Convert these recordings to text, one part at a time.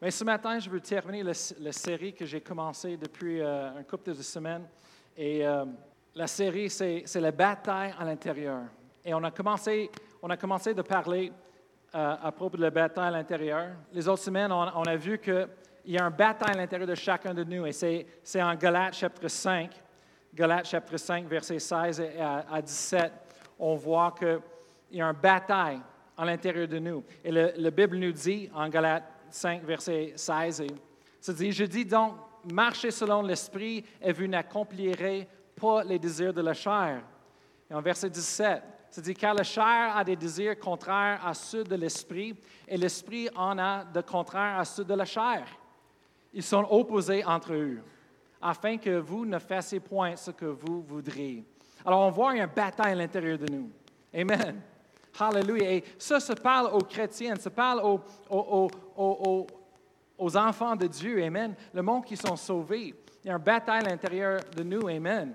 Mais ce matin, je veux terminer la, série que j'ai commencée depuis euh, un couple de semaines. Et euh, la série, c'est la bataille à l'intérieur. Et on a commencé, on a commencé de parler euh, à propos de la bataille à l'intérieur. Les autres semaines, on, a vu qu'il y a une bataille à l'intérieur de chacun de nous. Et c'est en Galates chapitre 5, Galates chapitre 5, versets 16 et à, à 17. On voit qu'il y a une bataille à l'intérieur de nous. Et la Bible nous dit en Galates 5, verset 16, et ça dit, je dis donc, marchez selon l'Esprit et vous n'accomplirez pas les désirs de la chair. Et en verset 17, ça dit, car la chair a des désirs contraires à ceux de l'Esprit et l'Esprit en a de contraires à ceux de la chair. Ils sont opposés entre eux, afin que vous ne fassiez point ce que vous voudriez. Alors on voit une bataille à l'intérieur de nous. Amen. Hallelujah. Et ça se parle aux chrétiens, ça parle aux, aux, aux, aux, enfants de Dieu. Amen. Le monde qui sont sauvés. Il y a une bataille à l'intérieur de nous. Amen.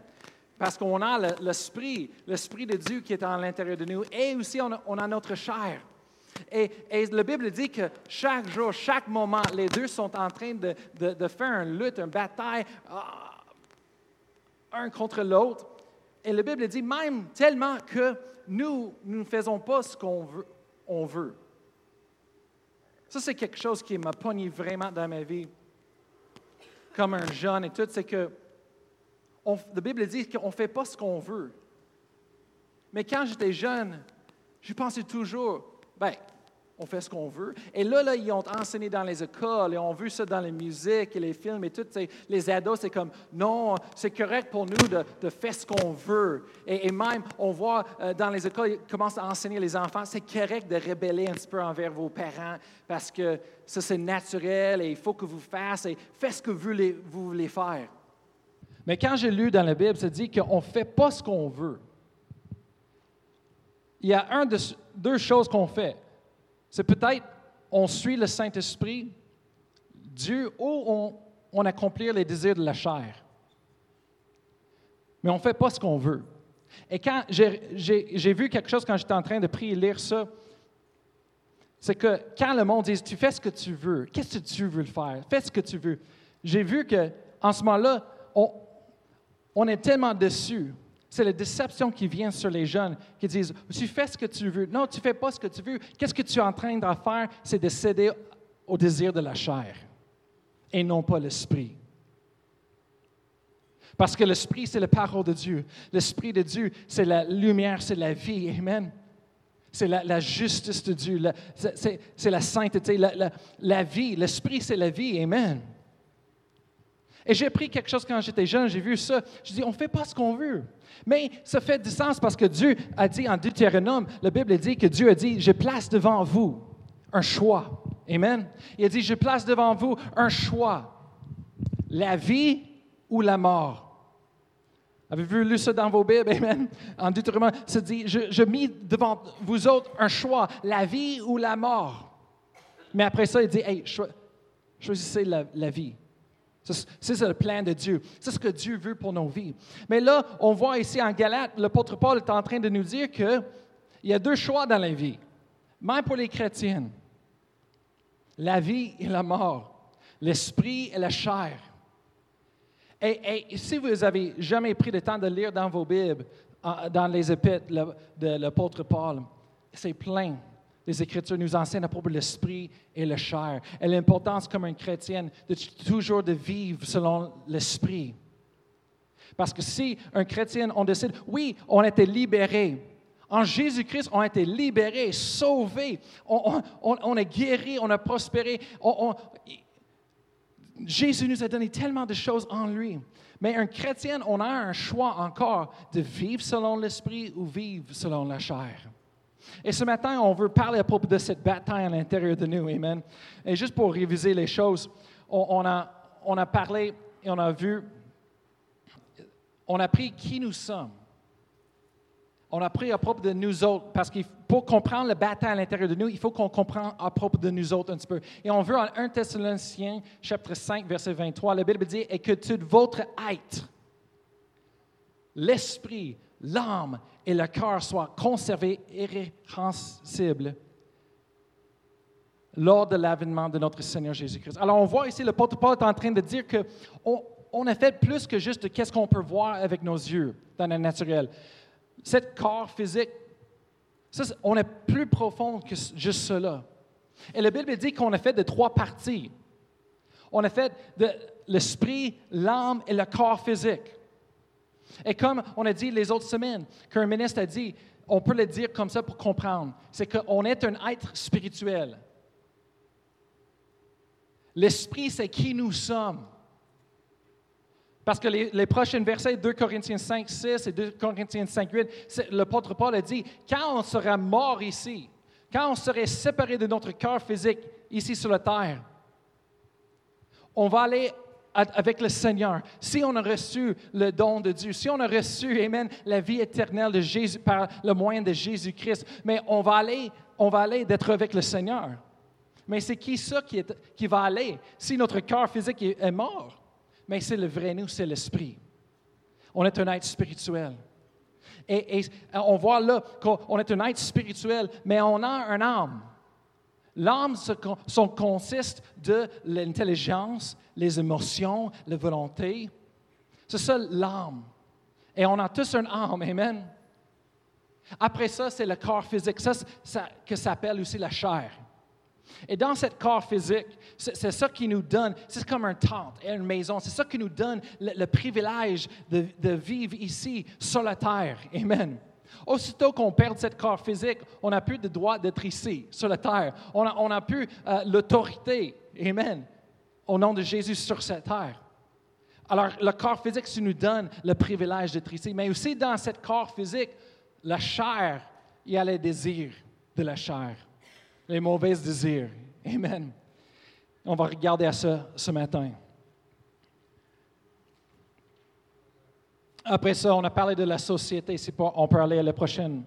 Parce qu'on a l'esprit, l'esprit de Dieu qui est à l'intérieur de nous. Et aussi, on a, notre chair. Et, et, la Bible dit que chaque jour, chaque moment, les deux sont en train de, de, de faire une lutte, une bataille, uh, un contre l'autre. Et la Bible dit même tellement que nous, nous ne faisons pas ce qu'on veut. Ça, c'est quelque chose qui m'a pogné vraiment dans ma vie, comme un jeune et tout, c'est que la Bible dit qu'on ne fait pas ce qu'on veut. Mais quand j'étais jeune, je pensais toujours, ben, on fait ce qu'on veut. Et là, là, ils ont enseigné dans les écoles et on vu ça dans les musiques et les films et tout. Les ados, c'est comme, non, c'est correct pour nous de, faire ce qu'on veut. Et, même, on voit euh, dans les écoles, ils commencent à enseigner les enfants, c'est correct de rebeller un petit peu envers vos parents parce que ça, c'est naturel et il faut que vous fassiez, faites ce que vous voulez, vous voulez faire. Mais quand j'ai lu dans la Bible, ça dit qu'on ne fait pas ce qu'on veut. Il y a un de, deux choses qu'on fait. C'est peut-être on suit le Saint-Esprit, Dieu, ou on, accomplit les désirs de la chair. Mais on ne fait pas ce qu'on veut. Et quand j'ai vu quelque chose quand j'étais en train de prier et lire ça, c'est que quand le monde dit Tu fais ce que tu veux, qu'est-ce que tu veux faire? Fais ce que tu veux. J'ai vu qu'en ce moment-là, on, on est tellement déçus c'est la déception qui vient sur les jeunes qui disent Tu fais ce que tu veux. Non, tu ne fais pas ce que tu veux. Qu'est-ce que tu es en train de faire? C'est de céder au désir de la chair et non pas l'esprit. Parce que l'esprit, c'est la parole de Dieu. L'esprit de Dieu, c'est la lumière, c'est la vie. Amen. C'est la, justice de Dieu. C'est la sainteté, la, la, la vie. L'esprit, c'est la vie. Amen. Et j'ai appris quelque chose quand j'étais jeune, j'ai vu ça. Je dis, on ne fait pas ce qu'on veut. Mais ça fait du sens parce que Dieu a dit en Deutéronome, la Bible dit que Dieu a dit, je place devant vous un choix. Amen. Il a dit, je place devant vous un choix. La vie ou la mort. Avez-vous lu ça dans vos Bibles? Amen. En Deutéronome, ça dit, je, je mis devant vous autres un choix, la vie ou la mort. Mais après ça, il dit, hey, choisissez la vie. C'est le plan de Dieu. C'est ce que Dieu veut pour nos vies. Mais là, on voit ici en Galate, l'apôtre Paul est en train de nous dire qu'il y a deux choix dans la vie, même pour les chrétiens. La vie et la mort, l'esprit et la chair. Et, et, si vous avez jamais pris le temps de lire dans vos Bibles, dans les épîtres de l'apôtre Paul, c'est plein les Écritures nous enseignent à propos de l'esprit et la chair. Et l'importance comme une chrétienne de toujours de vivre selon l'esprit. Parce que si un chrétien, on décide, oui, on a été libérés. En Jésus-Christ, on a été libérés, sauvés. On, on, est guéris, on a prospéré. Jésus nous a donné tellement de choses en lui. Mais un chrétien, on a un choix encore de vivre selon l'esprit ou vivre selon la chair. Et ce matin, on veut parler à propos de cette bataille à l'intérieur de nous. Amen. Et juste pour réviser les choses, on, a, on a parlé et on a vu, on a appris qui nous sommes. On a appris à propos de nous autres, parce que pour comprendre la bataille à l'intérieur de nous, il faut qu'on comprenne à propos de nous autres un petit peu. Et on veut en 1 Thessaloniciens, chapitre 5, verset 23, la Bible dit, et que tout votre être, l'esprit, l'âme et le cœur soient conservés irrépréhensibles lors de l'avènement de notre Seigneur Jésus-Christ. Alors on voit ici, le Paul est en train de dire que on, a fait plus que juste qu'est-ce qu'on peut voir avec nos yeux dans le naturel. Cet corps physique, on est plus profond que juste cela. Et la Bible dit qu'on a fait de trois parties. On a fait de l'esprit, l'âme et le corps physique. Et comme on a dit les autres semaines, qu'un ministre a dit, on peut le dire comme ça pour comprendre, c'est qu'on est un être spirituel. L'esprit, c'est qui nous sommes. Parce que les, prochains versets, 2 Corinthiens 5, 6 et 2 Corinthiens 5, 8, l'apôtre Paul a dit, quand on sera mort ici, quand on serait séparé de notre corps physique ici sur la terre, on va aller avec le Seigneur. Si on a reçu le don de Dieu, si on a reçu, Amen, la vie éternelle de Jésus par le moyen de Jésus-Christ, mais on va aller, on va aller d'être avec le Seigneur. Mais c'est qui ça qui, qui, va aller? Si notre corps physique est, mort? Mais c'est le vrai nous, c'est l'esprit. On est un être spirituel. Et, et on voit là qu'on est un être spirituel, mais on a un âme. L'âme consiste de l'intelligence, les émotions, la volonté. C'est ça l'âme. Et on a tous un âme, amen. Après ça, c'est le corps physique, ça, que s'appelle aussi la chair. Et dans ce corps physique, c'est ça qui nous donne, c'est comme un tente et une maison, c'est ça qui nous donne le, privilège de, vivre ici sur la terre. Amen. Aussitôt qu'on perd ce corps physique, on n'a plus de droit d'être ici, sur la terre. On n'a a plus euh, l'autorité, Amen, au nom de Jésus sur cette terre. Alors, le corps physique, ça nous donne le privilège d'être ici. Mais aussi, dans ce corps physique, la chair, il y a les désirs de la chair, les mauvais désirs. Amen. On va regarder à ça ce matin. Après ça, on a parlé de la société. on peut aller à la prochaine.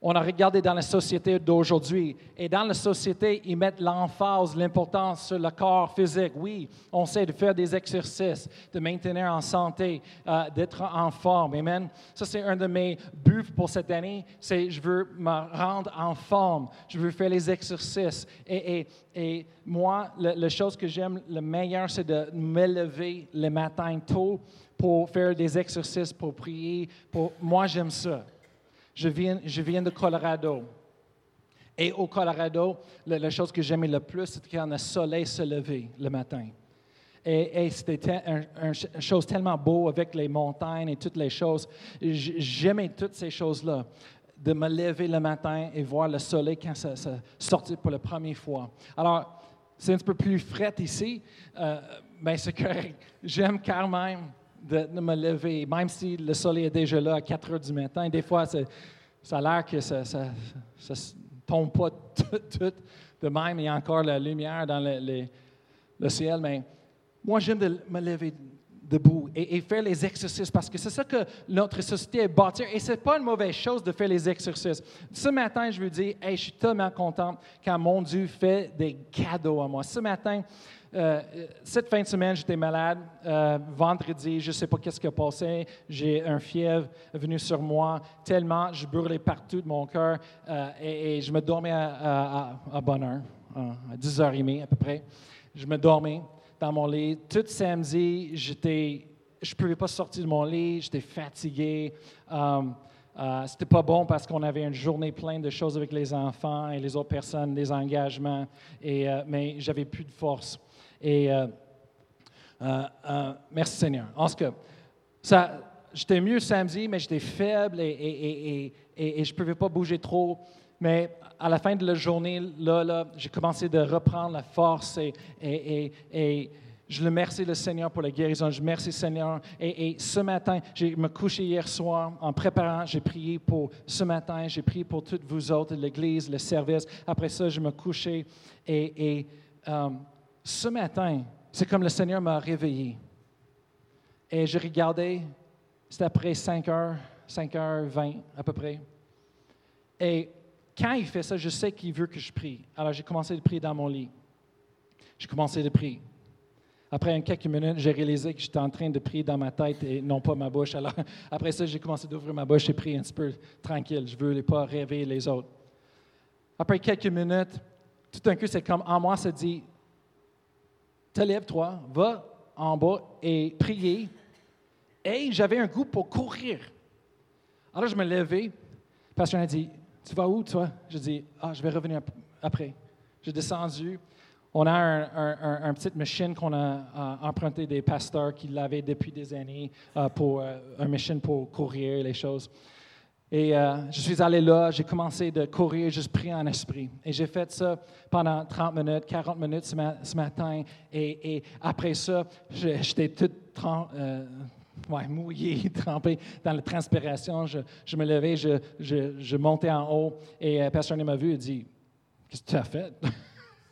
On a regardé dans la société d'aujourd'hui. Et dans la société, ils mettent l'emphase, l'importance sur le corps physique. Oui, on sait de faire des exercices, de maintenir en santé, euh, d'être en forme. Amen. Ça, c'est un de mes buts pour cette année. C'est je veux me rendre en forme. Je veux faire les exercices. Et, et, moi, la chose que j'aime le meilleur, c'est de me lever le matin tôt pour faire des exercices, pour prier. Pour... Moi, j'aime ça. Je viens, je de Colorado. Et au Colorado, la, chose que j'aimais le plus, c'est quand le soleil se levait le matin. Et, c'était une chose tellement beau avec les montagnes et toutes les choses. J'aimais toutes ces choses-là, de me lever le matin et voir le soleil quand ça, sortait pour la première fois. Alors, c'est un peu plus frais ici, euh, mais c'est correct. J'aime quand même de, me lever, même si le soleil est déjà là à 4 heures du matin. Des fois, ça a l'air que ça ne tombe pas tout, de même. Il y a encore la lumière dans le, ciel. Mais moi, j'aime me lever debout et, faire les exercices parce que c'est ça que notre société est bâtie. Et ce n'est pas une mauvaise chose de faire les exercices. Ce matin, je veux dire, je suis tellement content quand mon Dieu fait des cadeaux à moi. Ce matin, euh, cette fin de semaine, j'étais malade. Euh, vendredi, je ne sais pas qu'est-ce qui a passé. J'ai un fièvre venu sur moi tellement je brûlais partout de mon cœur euh, et, je me dormais à, bonne heure, à 10h30 à peu près. Je me dormais dans mon lit. Tout samedi, j'étais, je ne pouvais pas sortir de mon lit. J'étais fatigué. Um, euh, c'était pas bon parce qu'on avait une journée pleine de choses avec les enfants et les autres personnes, des engagements, et, mais j'avais plus de force. Et euh, euh, euh, merci Seigneur. En ce que ça, j'étais mieux samedi, mais j'étais faible et, je ne pouvais pas bouger trop. Mais à la fin de la journée, là, j'ai commencé de reprendre la force et, je le remercie le Seigneur pour la guérison. Je remercie Seigneur. Et, ce matin, j'ai me couché hier soir en préparant. J'ai prié pour ce matin. J'ai prié pour toutes vous autres, l'Église, le service. Après ça, je me couchais et, ce matin, c'est comme le Seigneur m'a réveillé. Et je regardais, c'était après 5 heures, 5 heures 20 à peu près. Et quand il fait ça, je sais qu'il veut que je prie. Alors j'ai commencé à prier dans mon lit. J'ai commencé à prier. Après quelques minutes, j'ai réalisé que j'étais en train de prier dans ma tête et non pas ma bouche. Alors après ça, j'ai commencé d'ouvrir ma bouche et prier un petit peu tranquille. Je ne voulais pas réveiller les autres. Après quelques minutes, tout d'un coup, c'est comme en moi, ça dit, te lève-toi, va en bas et prier. Et j'avais un goût pour courir. Alors je me levais. Le pasteur a dit, tu vas où, toi? Je dis, ah, je vais revenir après. J'ai descendu. On a une un, petite machine qu'on a emprunté des pasteurs qui l'avaient depuis des années euh, pour euh, un machine pour courir les choses. Et euh, je suis allé là, j'ai commencé de courir, juste prier en esprit. Et j'ai fait ça pendant 30 minutes, 40 minutes ce, matin. Et, après ça, j'étais tout euh, mouillé, trempé dans la transpiration. Je, me levais, je, montais en haut. Et euh, personne ne m'a vu et dit Qu'est-ce que tu as fait?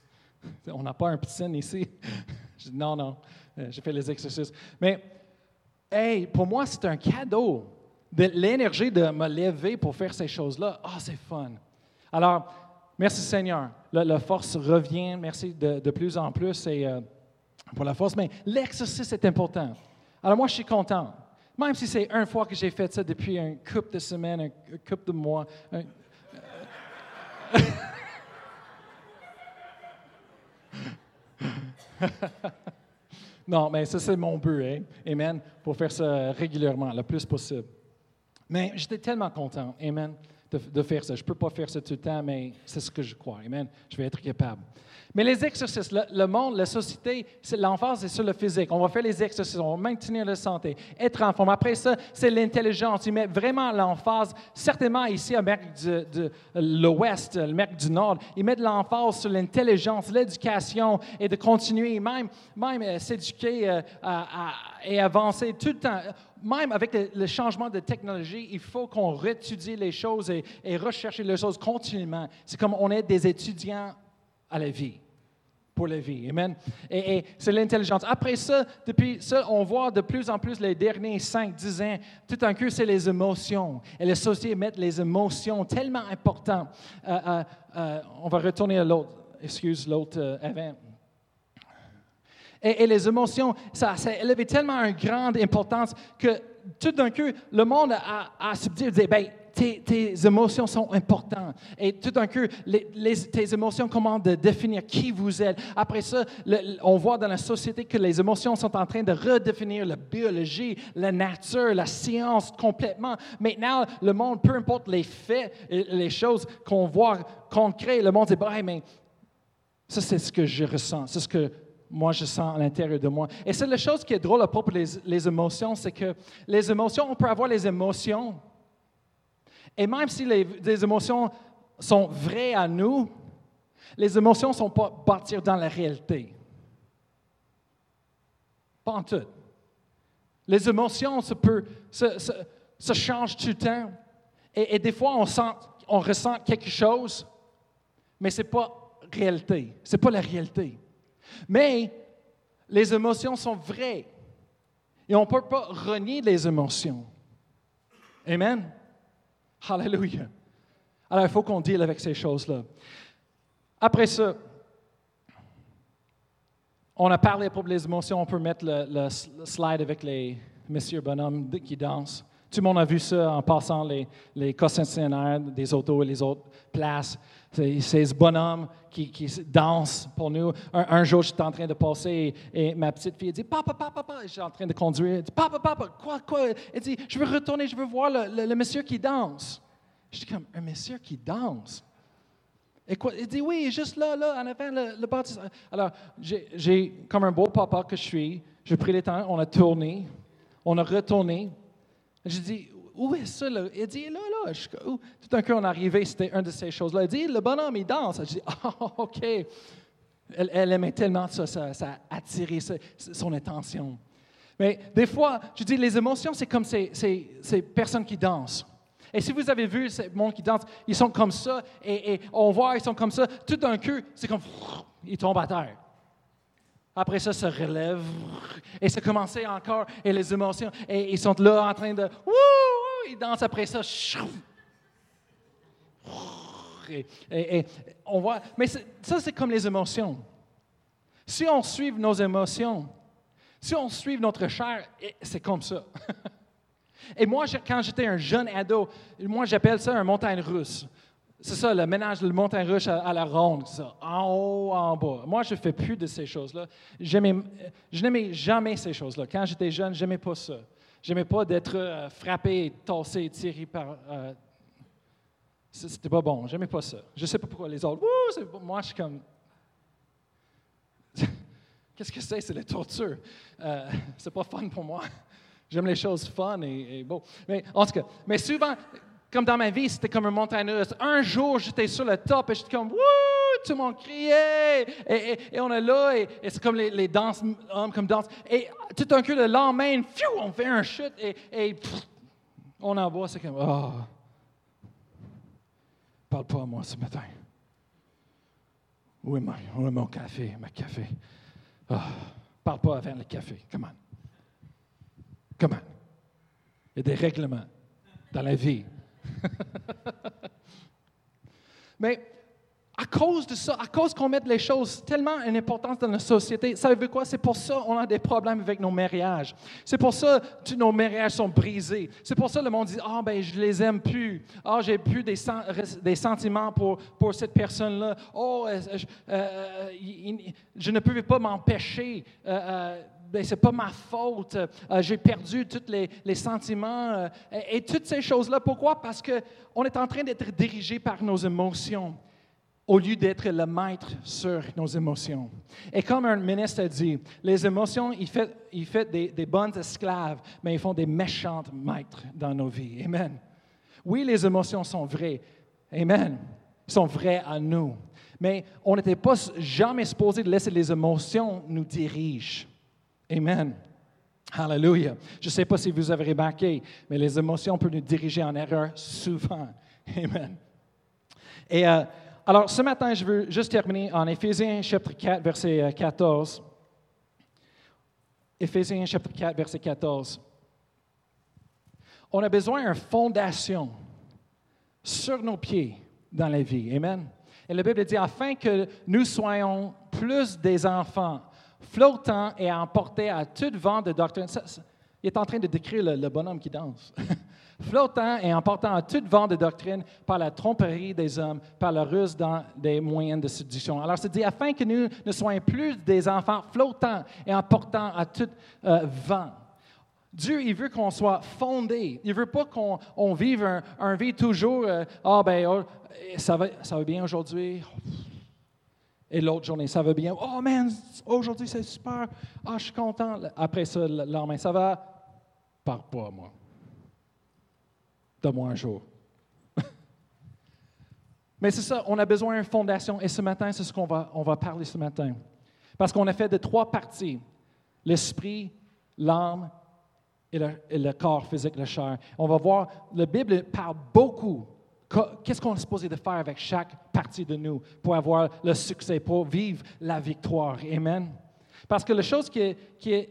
On n'a pas un piscine ici. je dis Non, non, j'ai fait les exercices. Mais, hey, pour moi, c'est un cadeau l'énergie de me lever pour faire ces choses-là, ah, c'est fun. Alors, merci Seigneur. La, force revient, merci de, plus en plus euh, pour la force, mais l'exercice est important. Alors moi, je suis content. Même si c'est une fois que j'ai fait ça depuis un couple de semaines, un, couple de mois. non, mais ça, c'est mon but, hein? Amen, pour faire ça régulièrement, le plus possible. Mais j'étais tellement content, Amen, de, faire ça. Je ne peux pas faire ça tout le temps, mais c'est ce que je crois. Amen. Je vais être capable. Mais les exercices, le, monde, la société, l'emphase est sur le physique. On va faire les exercices, on va maintenir la santé, être en forme. Après ça, c'est l'intelligence. Il met vraiment l'emphase, certainement ici à l'Amérique de, l'Ouest, l'Amérique du Nord, il met de l'emphase sur l'intelligence, l'éducation et de continuer, même, même euh, s'éduquer euh, et avancer tout le temps même avec le, changement de technologie, il faut qu'on réétudie les choses et, et rechercher les choses continuellement. C'est comme on est des étudiants à la vie pour la vie. Amen. Et, c'est l'intelligence. Après ça, depuis ça, on voit de plus en plus les derniers 5, 10 ans, tout un coup, c'est les émotions. Et les sociétés mettent les émotions tellement importantes. Euh, euh, euh, on va retourner à l'autre, excuse, l'autre avant. Et, les émotions, ça, ça élevé tellement une grande importance que tout d'un coup, le monde a, a subtil dit, ben, tes, émotions sont importantes. Et tout d'un coup, tes émotions commandent de définir qui vous êtes. Après ça, on voit dans la société que les émotions sont en train de redéfinir la biologie, la nature, la science complètement. Maintenant, le monde, peu importe les faits, les choses qu'on voit concrètes, le monde dit, bah, mais ça, c'est ce que je ressens. C'est ce que moi, je sens à l'intérieur de moi. Et c'est la chose qui est drôle à propos des émotions, c'est que les émotions, on peut avoir les émotions, et même si les, émotions sont vraies à nous, les émotions ne sont pas bâties dans la réalité. Pas en tout. Les émotions se, peut, se, changent tout le temps. Et, des fois, on, sent, on ressent quelque chose, mais ce n'est pas réalité. Ce n'est pas la réalité. Mais les émotions sont vraies. Et on ne peut pas renier les émotions. Amen? Hallelujah. Alors, il faut qu'on deal avec ces choses-là. Après ça, on a parlé pour les émotions. On peut mettre le, slide avec les messieurs bonhommes qui dansent. Tout le monde a vu ça en passant les, les concessionnaires des autos et les autres places. C'est ces bonhommes qui, dansent pour nous. Un, jour, j'étais en train de passer et, ma petite fille dit Papa, papa, papa. Je suis en train de conduire. Elle dit Papa, papa, quoi, quoi? Elle dit Je veux retourner, je veux voir le, monsieur qui danse. Je dis comme Un monsieur qui danse? Et quoi? Il dit oui, juste là, là, en avant, le, le. Alors, j'ai, comme un beau papa que je suis, j'ai pris le temps, on a tourné, on a retourné. J'ai dit, où est ça? Là? Il dit, là, là. Tout d'un coup, on est arrivé, c'était une de ces choses-là. Il dit, le bonhomme, il danse. Je dis, ah, OK. Elle, aimait tellement ça, ça, a attiré son attention. Mais des fois, je dis, les émotions, c'est comme ces, personnes qui dansent. Et si vous avez vu ces monde qui dansent, ils sont comme ça, et, et on voit, ils sont comme ça. Tout d'un coup, c'est comme, ils tombent à terre. Après ça, se relève et ça commence encore et les émotions et ils sont là en train de wouh, ils dansent après ça. On voit, mais ça c'est comme les émotions. Si on suit nos émotions, si on suit notre chair, c'est comme ça. Et moi, quand j'étais un jeune ado, moi j'appelle ça un montagne russe. c'est ça, le ménage de montagne russe à, la ronde, en haut, en bas. Moi, je ne fais plus de ces choses-là. je n'aimais jamais ces choses-là. Quand j'étais jeune, je n'aimais pas ça. Je n'aimais pas d'être euh, frappé, tassé, tiré par. Euh, c'était pas bon. J'aimais pas ça. Je sais pas pourquoi les autres. moi, je suis comme. Qu'est-ce que c'est? C'est la torture. Euh, c'est pas fun pour moi. J'aime les choses fun et, bon. Mais en tout cas, mais souvent, comme dans ma vie, c'était comme un montagne russe. Un jour, j'étais sur le top et j'étais comme, wouh, tout le monde criait. Et, on est là et, c'est comme les, danses, hommes comme danse. Et tout d'un coup, le lendemain, on fait un chute et, on en voit, c'est comme, oh. Parle pas à moi ce matin. Où est, mon café, ma café? Oh. Parle pas avant le café. Comment? Comment? Il y a des règlements dans la vie. Mais à cause de ça, à cause qu'on met les choses tellement en importance dans la société, savez-vous quoi? C'est pour ça qu'on a des problèmes avec nos mariages. C'est pour ça que nos mariages sont brisés. C'est pour ça que le monde dit Ah, ben, je les aime plus. Ah, j'ai plus des, des, sentiments pour, pour cette personne-là. Oh, euh, je, euh, je, ne pouvais pas m'empêcher. Euh, ben, c'est pas ma faute, euh, j'ai perdu tous les, sentiments euh, et, toutes ces choses-là. Pourquoi? Parce qu'on est en train d'être dirigé par nos émotions au lieu d'être le maître sur nos émotions. Et comme un ministre a dit, les émotions, ils font, des bonnes esclaves, mais ils font des méchantes maîtres dans nos vies. Amen. Oui, les émotions sont vraies. Amen. Ils sont vraies à nous. Mais on n'était pas jamais supposé de laisser les émotions nous diriger. Amen. Hallelujah. Je ne sais pas si vous avez remarqué, mais les émotions peuvent nous diriger en erreur souvent. Amen. Et euh, alors, ce matin, je veux juste terminer en Éphésiens chapitre 4, verset 14. Euh, Éphésiens chapitre 4, verset 14. On a besoin d'une fondation sur nos pieds dans la vie. Amen. Et la Bible dit, afin que nous soyons plus des enfants flottant et emporté à tout vent de doctrine. il est en train de décrire le, bonhomme qui danse. flottant et emportant à tout vent de doctrine par la tromperie des hommes, par la ruse dans des moyens de séduction. Alors, c'est dit, afin que nous ne soyons plus des enfants flottants et emportant à tout euh, vent. Dieu, il veut qu'on soit fondé. Il ne veut pas qu'on vive un, vie toujours, euh, ah ben, oh, ça, va, ça va bien aujourd'hui. Et l'autre journée, ça va bien. Oh man, aujourd'hui c'est super. Ah, je suis content. Après ça, le lendemain, ça va. Par pas, moi. Donne-moi un jour. Mais c'est ça, on a besoin d'une fondation. Et ce matin, c'est ce qu'on va, on va parler ce matin. Parce qu'on a fait de trois parties l'esprit, l'âme et le, corps physique, la chair. On va voir, la Bible parle beaucoup Qu'est-ce qu'on est supposé de faire avec chaque partie de nous pour avoir le succès, pour vivre la victoire? Amen. Parce que la chose qui qui est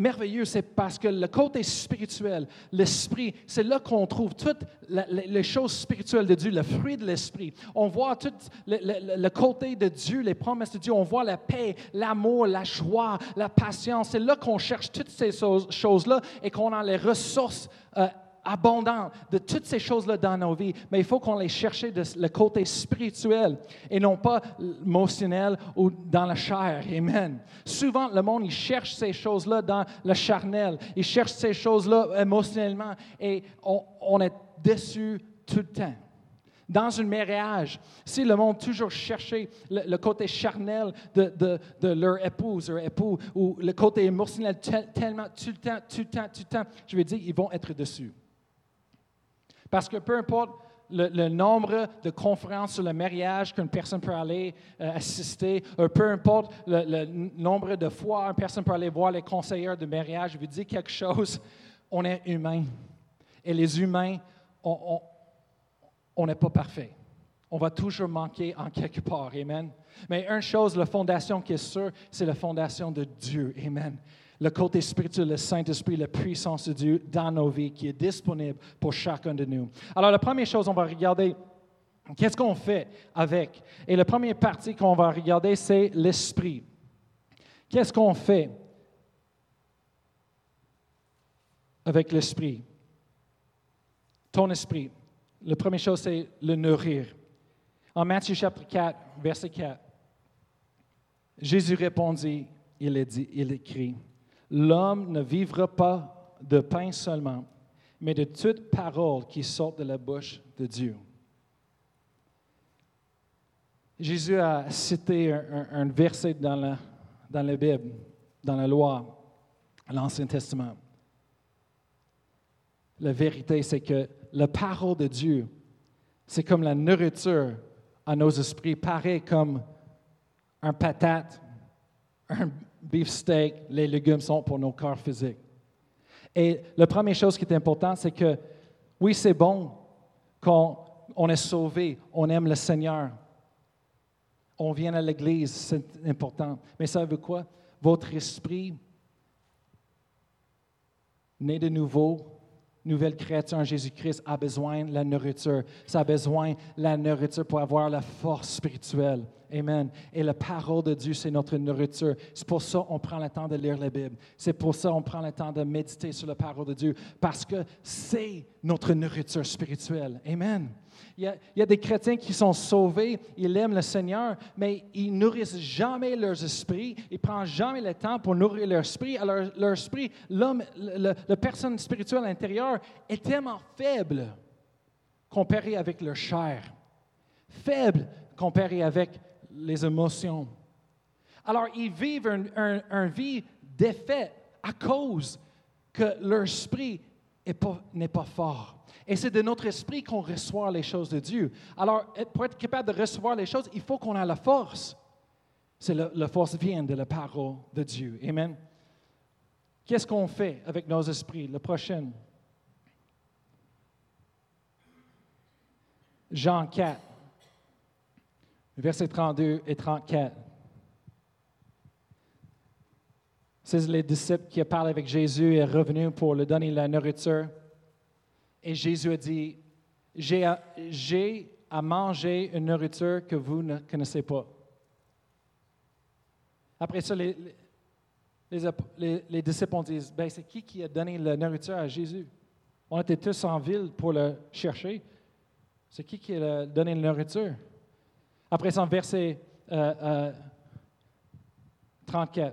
merveilleuse, c'est parce que le côté spirituel, l'esprit, c'est là qu'on trouve toutes les choses spirituelles de Dieu, le fruit de l'esprit. On voit tout le, le, côté de Dieu, les promesses de Dieu. On voit la paix, l'amour, la joie, la patience. C'est là qu'on cherche toutes ces choses-là et qu'on a les ressources. Euh, abondant de toutes ces choses-là dans nos vies, mais il faut qu'on les cherche de le côté spirituel et non pas émotionnel ou dans la chair. Amen. Souvent, le monde, il cherche ces choses-là dans le charnel, il cherche ces choses-là émotionnellement et on, est déçu tout le temps dans un mariage, si le monde toujours cherchait le, côté charnel de, leur épouse, leur époux, ou le côté émotionnel tellement, tout le temps, tout le temps, tout le temps, je vais dire, ils vont être dessus. Parce que peu importe le, nombre de conférences sur le mariage qu'une personne peut aller euh, assister, ou peu importe le, nombre de fois une personne peut aller voir les conseillers de mariage, vous dis quelque chose, on est humain. Et les humains, on n'est pas parfait. On va toujours manquer en quelque part. Amen. Mais une chose, la fondation qui est sûre, c'est la fondation de Dieu. Amen le côté spirituel, le Saint-Esprit, la puissance de Dieu dans nos vies qui est disponible pour chacun de nous. Alors, la première chose, on va regarder qu'est-ce qu'on fait avec? Et la première partie qu'on va regarder, c'est l'esprit. Qu'est-ce qu'on fait avec l'esprit? Ton esprit. La première chose, c'est le nourrir. En Matthieu chapitre 4, verset 4, Jésus répondit, il, est dit, il écrit, L'homme ne vivra pas de pain seulement, mais de toute parole qui sort de la bouche de Dieu. Jésus a cité un, verset dans la, dans la Bible, dans la loi, l'Ancien Testament. La vérité, c'est que la parole de Dieu, c'est comme la nourriture à nos esprits, pareil comme un patate, un beefsteak, les légumes sont pour nos corps physiques. Et la première chose qui est importante, c'est que oui, c'est bon qu'on on est sauvé, on aime le Seigneur, on vient à l'Église, c'est important. Mais ça veut quoi? Votre esprit, né de nouveau, nouvelle créature en Jésus-Christ a besoin de la nourriture. Ça a besoin de la nourriture pour avoir la force spirituelle. Amen. Et la parole de Dieu, c'est notre nourriture. C'est pour ça qu'on prend le temps de lire la Bible. C'est pour ça qu'on prend le temps de méditer sur la parole de Dieu, parce que c'est notre nourriture spirituelle. Amen. Il y, a, des chrétiens qui sont sauvés, ils aiment le Seigneur, mais ils nourrissent jamais leurs esprits, ils ne prennent jamais le temps pour nourrir leur esprit. Alors, leur esprit, l'homme, la personne spirituelle intérieure est tellement faible comparé avec leur chair, faible comparé avec les émotions. Alors, ils vivent une un, vie défaite à cause que leur esprit n'est pas fort. Et c'est de notre esprit qu'on reçoit les choses de Dieu. Alors, pour être capable de recevoir les choses, il faut qu'on ait la force. C'est la force vient de la parole de Dieu. Amen. Qu'est-ce qu'on fait avec nos esprits? Le prochain. Jean 4, versets 32 et 34. C'est les disciples qui parlent avec Jésus et revenu pour lui donner la nourriture. Et Jésus a dit, j'ai à, manger une nourriture que vous ne connaissez pas. Après ça, les, les, disciples ont dit, ben, c'est qui qui a donné la nourriture à Jésus? On était tous en ville pour le chercher. C'est qui qui a donné la nourriture? Après ça, verset 34, euh, euh,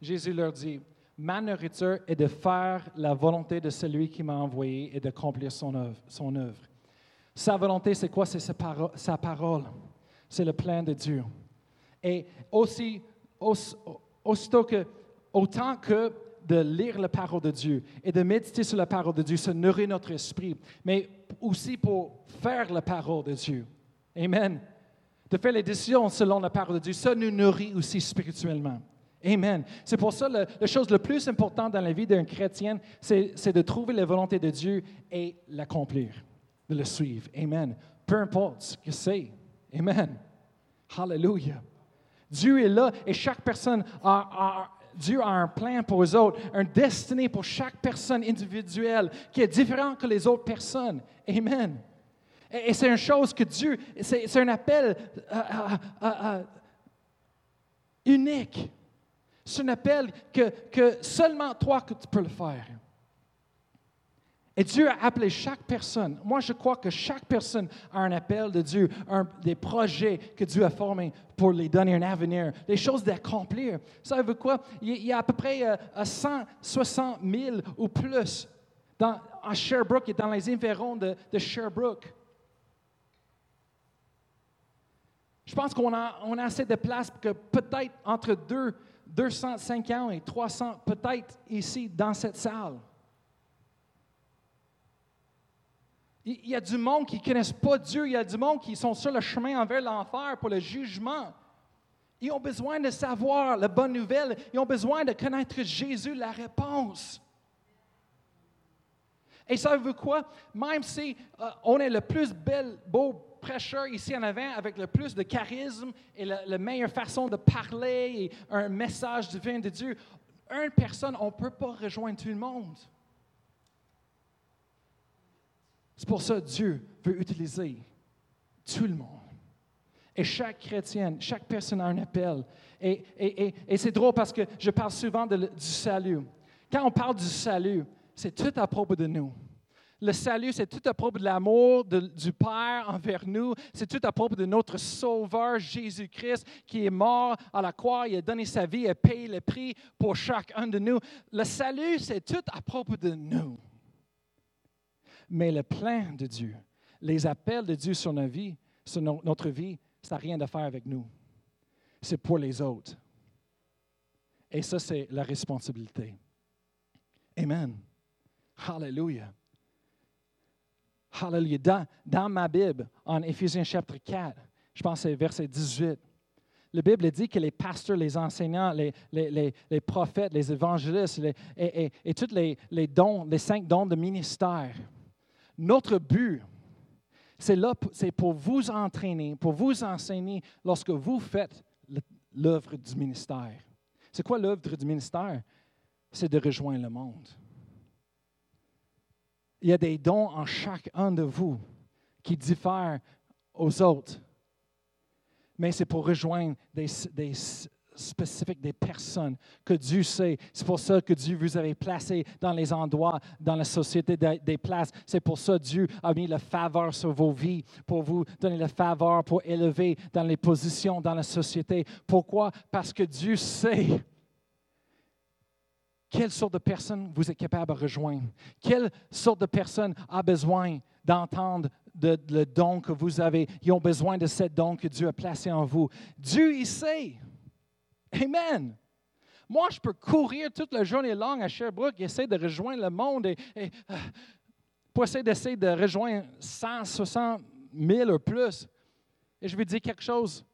Jésus leur dit, Ma nourriture est de faire la volonté de celui qui m'a envoyé et d'accomplir son œuvre, son œuvre. Sa volonté, c'est quoi? C'est sa, parole. C'est le plan de Dieu. Et aussi, autant que de lire la parole de Dieu et de méditer sur la parole de Dieu, ça nourrit notre esprit, mais aussi pour faire la parole de Dieu. Amen. De faire les décisions selon la parole de Dieu, ça nous nourrit aussi spirituellement. Amen. C'est pour ça que la chose la plus importante dans la vie d'un chrétien, c'est de trouver la volonté de Dieu et l'accomplir, de le suivre. Amen. Peu importe ce que c'est. Amen. Hallelujah. Dieu est là et chaque personne a, Dieu a un plan pour les autres, un destiné pour chaque personne individuelle qui est différent que les autres personnes. Amen. Et, c'est une chose que Dieu, c'est un appel euh, euh, euh, unique. C'est un appel que, que seulement toi que tu peux le faire. Et Dieu a appelé chaque personne. Moi, je crois que chaque personne a un appel de Dieu, un, des projets que Dieu a formés pour les donner un avenir, des choses d'accomplir. Ça veut quoi? Il y a à peu près 160 euh, 000 ou plus dans, à Sherbrooke et dans les environs de, de Sherbrooke. Je pense qu'on a, on a assez de place que peut-être entre deux 250 et 300 peut-être ici dans cette salle. Il y a du monde qui ne connaissent pas Dieu, il y a du monde qui sont sur le chemin envers l'enfer pour le jugement. Ils ont besoin de savoir la bonne nouvelle, ils ont besoin de connaître Jésus, la réponse. Et ça veut quoi? Même si euh, on est le plus bel, beau prêcheur ici en avant avec le plus de charisme et la, meilleure façon de parler et un message divin de Dieu, une personne, on ne peut pas rejoindre tout le monde. C'est pour ça que Dieu veut utiliser tout le monde. Et chaque chrétienne, chaque personne a un appel. Et, et, et, c'est drôle parce que je parle souvent du salut. Quand on parle du salut, c'est tout à propos de nous. Le salut, c'est tout à propos de l'amour du Père envers nous. C'est tout à propos de notre Sauveur Jésus-Christ qui est mort à la croix. Il a donné sa vie et payé le prix pour chacun de nous. Le salut, c'est tout à propos de nous. Mais le plan de Dieu, les appels de Dieu sur notre vie, sur notre vie, ça n'a rien à faire avec nous. C'est pour les autres. Et ça, c'est la responsabilité. Amen. Hallelujah. Hallelujah. Dans, ma Bible, en Éphésiens chapitre 4, je pense que c'est verset 18, la Bible dit que les pasteurs, les enseignants, les, prophètes, les évangélistes et, tous les, dons, les cinq dons de ministère, notre but, c'est pour vous entraîner, pour vous enseigner lorsque vous faites l'œuvre du ministère. C'est quoi l'œuvre du ministère? C'est de rejoindre le monde. Il y a des dons en chacun de vous qui diffèrent aux autres. Mais c'est pour rejoindre des, spécifiques, des personnes que Dieu sait. C'est pour ça que Dieu vous avait placé dans les endroits, dans la société des places. C'est pour ça que Dieu a mis la faveur sur vos vies, pour vous donner la faveur, pour élever dans les positions dans la société. Pourquoi? Parce que Dieu sait quelle sorte de personne vous êtes capable de rejoindre? Quelle sorte de personne a besoin d'entendre le don que vous avez? Ils ont besoin de ce don que Dieu a placé en vous. Dieu, il sait. Amen. Moi, je peux courir toute la journée longue à Sherbrooke et essayer de rejoindre le monde et, euh, pour essayer de rejoindre 160 000 ou plus. Et je vais dire quelque chose.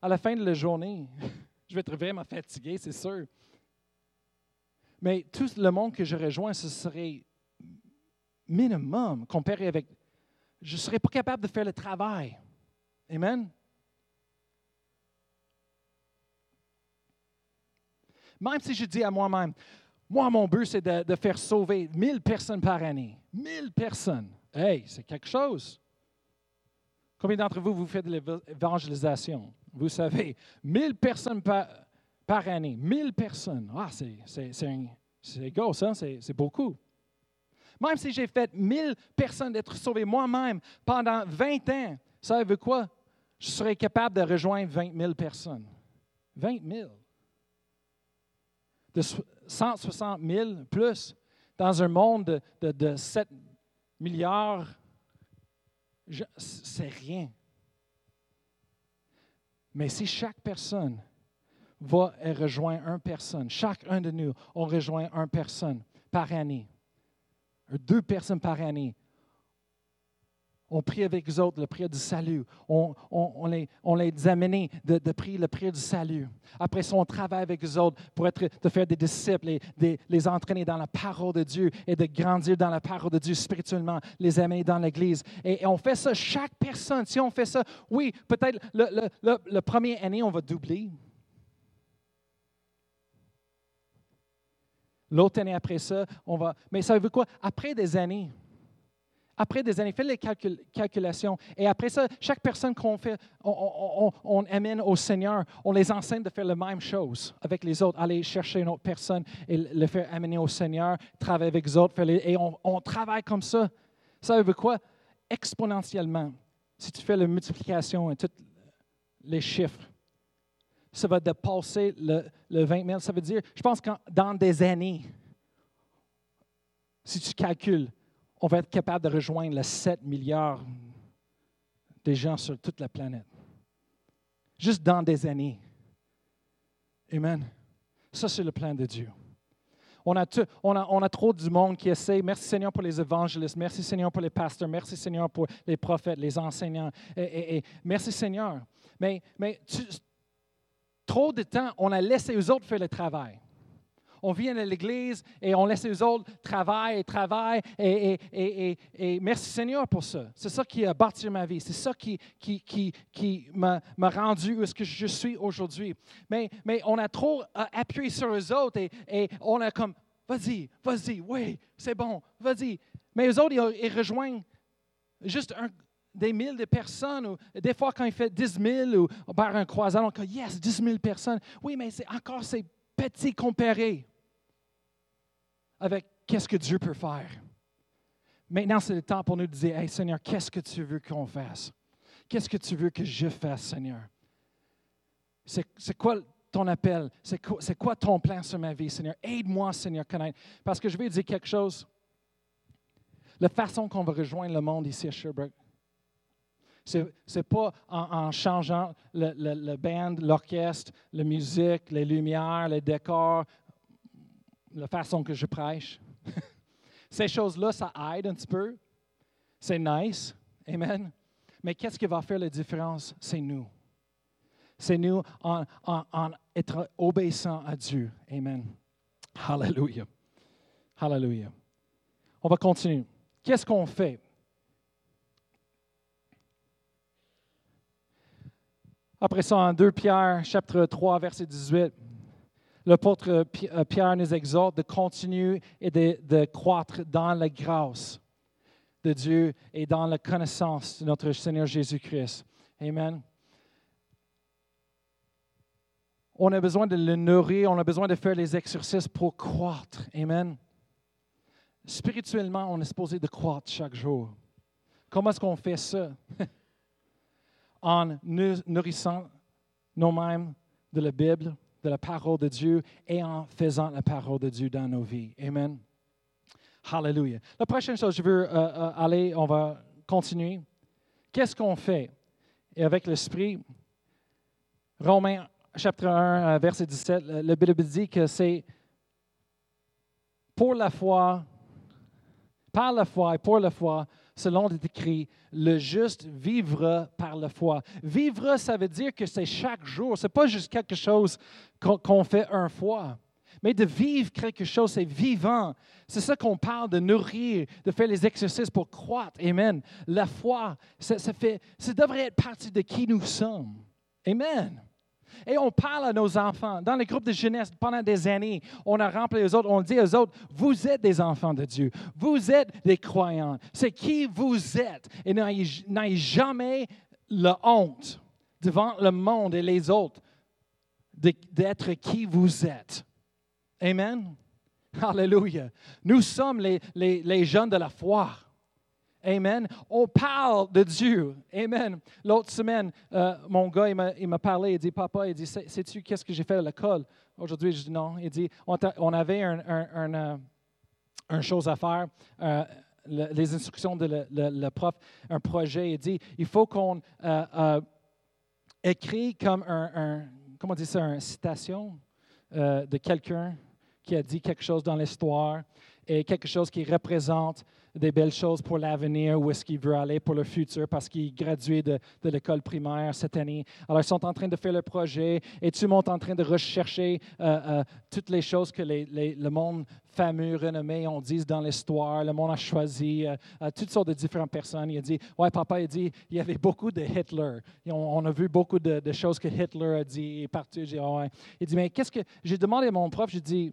À la fin de la journée, je vais être vraiment fatigué, c'est sûr. Mais tout le monde que je rejoins, ce serait minimum comparé avec. Je ne serais pas capable de faire le travail. Amen? Même si je dis à moi-même, moi, mon but, c'est de, faire sauver 1000 personnes par année. 1000 personnes. Hey, c'est quelque chose. Combien d'entre vous, vous faites de l'évangélisation? Vous savez, 1000 personnes par, par année. 1000 personnes. Ah, c'est gros, ça, c'est beaucoup. Même si j'ai fait 1000 personnes d'être sauvées moi-même pendant 20 ans, ça veut quoi? Je serais capable de rejoindre 20 000 personnes. 20 000. De 160 000 plus dans un monde de, de 7 milliards, c'est rien. Mais si chaque personne va et rejoint une personne. Chacun de nous, on rejoint une personne par année. Deux personnes par année. On prie avec les autres le prière du salut. On, les, on les amène de, prier le prière du salut. Après ça, on travaille avec les autres pour être, de faire des disciples et les entraîner dans la parole de Dieu et de grandir dans la parole de Dieu spirituellement, les amener dans l'Église. Et, on fait ça, chaque personne. Si on fait ça, oui, peut-être le, le premier année, on va doubler. L'autre année après ça, on va. Mais ça veut quoi? Après des années, après des années, faites les calculations. Et après ça, chaque personne qu'on fait, on, amène au Seigneur, on les enseigne de faire la même chose avec les autres, aller chercher une autre personne et le faire amener au Seigneur, travailler avec les autres, et on, travaille comme ça. Ça veut quoi? Exponentiellement. Si tu fais la multiplication et tous les chiffres, ça va dépasser le, le 20 000. Ça veut dire, je pense que dans des années, si tu calcules, on va être capable de rejoindre les 7 milliards de gens sur toute la planète. Juste dans des années. Amen. Ça, c'est le plan de Dieu. On a, on, a, on a, trop du monde qui essaie. Merci Seigneur pour les évangélistes. Merci Seigneur pour les pasteurs. Merci Seigneur pour les prophètes, les enseignants. Et, merci Seigneur. Mais, mais tu, trop de temps, on a laissé aux autres faire le travail. On vient à l'église et on laisse les autres travailler et travailler. Et, merci Seigneur pour ça. C'est ça qui a bâti ma vie. C'est ça qui, qui, qui, qui m'a rendu où ce que je suis aujourd'hui. Mais, mais on a trop euh, appuyé sur les autres et, on a comme, vas-y, vas-y, oui, c'est bon, vas-y. Mais les autres, ils rejoignent juste un, des mille de personnes, ou des fois quand il fait 10 000 ou par un croisant, on dit yes, 10 000 personnes. Oui, mais c'est encore c'est petit comparé avec qu'est-ce que Dieu peut faire. Maintenant, c'est le temps pour nous de dire, Seigneur, qu'est-ce que tu veux qu'on fasse? Qu'est-ce que tu veux que je fasse, Seigneur? C'est quoi ton appel? C'est quoi, ton plan sur ma vie, Seigneur? Aide-moi, Seigneur, connaître. Parce que je vais dire quelque chose. La façon qu'on va rejoindre le monde ici à Sherbrooke, ce n'est pas en, changeant le, band, l'orchestre, la musique, les lumières, les décors, la façon que je prêche. Ces choses-là, ça aide un petit peu. C'est nice. Amen. Mais qu'est-ce qui va faire la différence? C'est nous. C'est nous en, en, être obéissants à Dieu. Amen. Hallelujah. Hallelujah. On va continuer. Qu'est-ce qu'on fait? Après ça, en 2 Pierre, chapitre 3, verset 18, l'apôtre euh, Pierre nous exhorte de continuer et de, croître dans la grâce de Dieu et dans la connaissance de notre Seigneur Jésus-Christ. Amen. On a besoin de le nourrir, on a besoin de faire les exercices pour croître. Amen. Spirituellement, on est supposé de croître chaque jour. Comment est-ce qu'on fait ça? en nourrissant nous-mêmes de la Bible, de la parole de Dieu et en faisant la parole de Dieu dans nos vies. Amen. Hallelujah. La prochaine chose, je veux euh, euh, aller, on va continuer. Qu'est-ce qu'on fait? Et avec l'Esprit, Romains chapitre 1, euh, verset 17, le Bible dit que c'est pour la foi, par la foi et pour la foi, selon est écrit, le juste vivra par la foi. Vivre, ça veut dire que c'est chaque jour. Ce n'est pas juste quelque chose qu'on fait une fois. Mais de vivre quelque chose, c'est vivant. C'est ça qu'on parle de nourrir, de faire les exercices pour croître. Amen. La foi, fait, ça devrait être partie de qui nous sommes. Amen. Et on parle à nos enfants. Dans les groupes de jeunesse, pendant des années, on a rempli les autres, on dit aux autres, vous êtes des enfants de Dieu. Vous êtes des croyants. C'est qui vous êtes. Et n'ayez jamais la honte devant le monde et les autres d'être qui vous êtes. Amen. Alléluia. Nous sommes les, les, les jeunes de la foi. Amen. On parle de Dieu. Amen. L'autre semaine, euh, mon gars, il m'a parlé, il dit, papa, il dit, sais-tu qu'est-ce que j'ai fait à l'école? Aujourd'hui, je dis non. Il dit, on, avait un, un, euh, chose à faire. Euh, les instructions de le, prof, un projet. Il dit, il faut qu'on écrit comme un, comment on dit ça, une citation de quelqu'un qui a dit quelque chose dans l'histoire et quelque chose qui représente des belles choses pour l'avenir, où est-ce qu'il veut aller pour le futur, parce qu'il est gradué de, l'école primaire cette année. Alors, ils sont en train de faire le projet et tu montes en train de rechercher euh, euh, toutes les choses que le monde fameux, renommé, on dit dans l'histoire, le monde a choisi, euh, toutes sortes de différentes personnes. Il a dit, ouais, papa, il dit, il y avait beaucoup de Hitler. on, a vu beaucoup de, choses que Hitler a dit partout. ouais. Il dit, mais qu'est-ce que... J'ai demandé à mon prof, j'ai dit,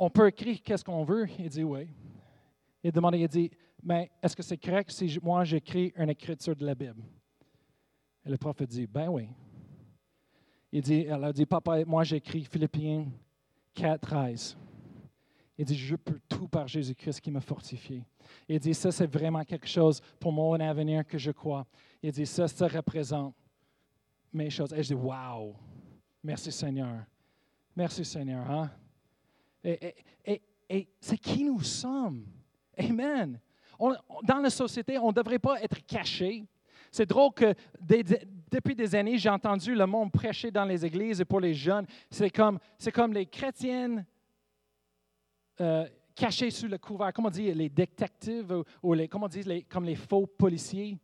on peut écrire qu'est-ce qu'on veut? Il dit, oui. Il a demandé, il dit, mais est-ce que c'est correct si moi j'écris une écriture de la Bible? Et le prophète dit, ben oui. Il dit, elle a dit, papa, moi j'écris Philippiens 4, 13. Il dit, je peux tout par Jésus-Christ qui m'a fortifié. Il dit, ça c'est vraiment quelque chose pour mon avenir que je crois. Il dit, ça, ça représente mes choses. Et je dis, wow, merci Seigneur. Merci Seigneur. Hein? Et, c'est qui nous sommes. Amen. dans la société, on ne devrait pas être caché. C'est drôle que depuis des années, j'ai entendu le monde prêcher dans les églises et pour les jeunes. C'est comme, les chrétiennes euh, cachés sous le couvert. Comment on dit les détectives ou, les, comment on comme les faux policiers?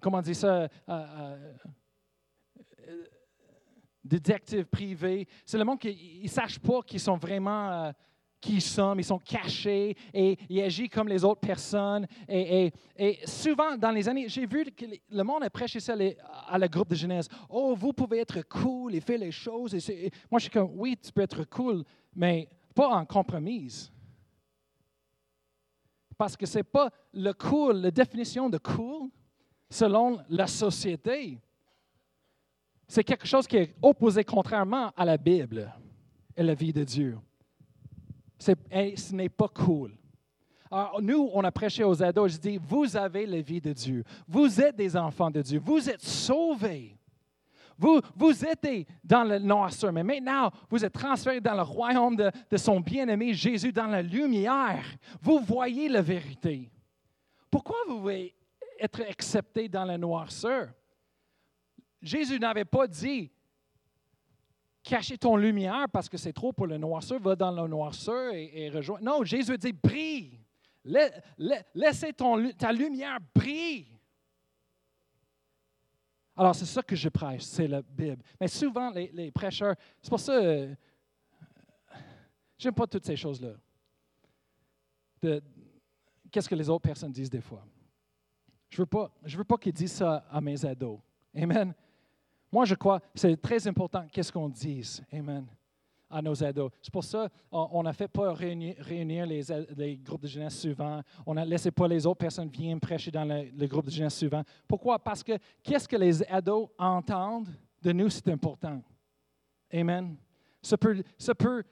Comment on dit ça? Euh, euh, détectives privés. C'est le monde qui ne sache pas qu'ils sont vraiment qui ils sont, ils sont cachés et ils agissent comme les autres personnes. Et, souvent, dans les années, j'ai vu que le monde a prêché ça à la groupe de jeunesse. Oh, vous pouvez être cool et faire les choses. Et moi, je suis comme, oui, tu peux être cool, mais pas en compromise. Parce que ce n'est pas le cool, la définition de cool selon la société. C'est quelque chose qui est opposé contrairement à la Bible et la vie de Dieu ce n'est pas cool. Alors, nous, on a prêché aux ados, je dis, vous avez la vie de Dieu. Vous êtes des enfants de Dieu. Vous êtes sauvés. Vous, vous étiez dans le noirceur, mais maintenant, vous êtes transférés dans le royaume de, de son bien-aimé Jésus, dans la lumière. Vous voyez la vérité. Pourquoi vous voulez être accepté dans la noirceur? Jésus n'avait pas dit, cachez ton lumière parce que c'est trop pour le noirceur, va dans la noirceur et, rejoins. Non, Jésus dit, brille. Laissez ton, ta lumière brille. Alors, c'est ça que je prêche, c'est la Bible. Mais souvent, les, prêcheurs, c'est pour ça, euh, j'aime pas toutes ces choses-là. Qu'est-ce que les autres personnes disent des fois? Je ne veux pas, veux pas qu'ils disent ça à mes ados. Amen. Moi, je crois que c'est très important qu'est-ce qu'on dise. Amen à nos ados. C'est pour ça qu'on n'a fait pas réunir, les, groupes de jeunesse suivants. On n'a laissé pas les autres personnes venir prêcher dans le, groupe de jeunesse suivant. Pourquoi? Parce que qu'est-ce que les ados entendent de nous, c'est important. Amen. Ça peut, ça peut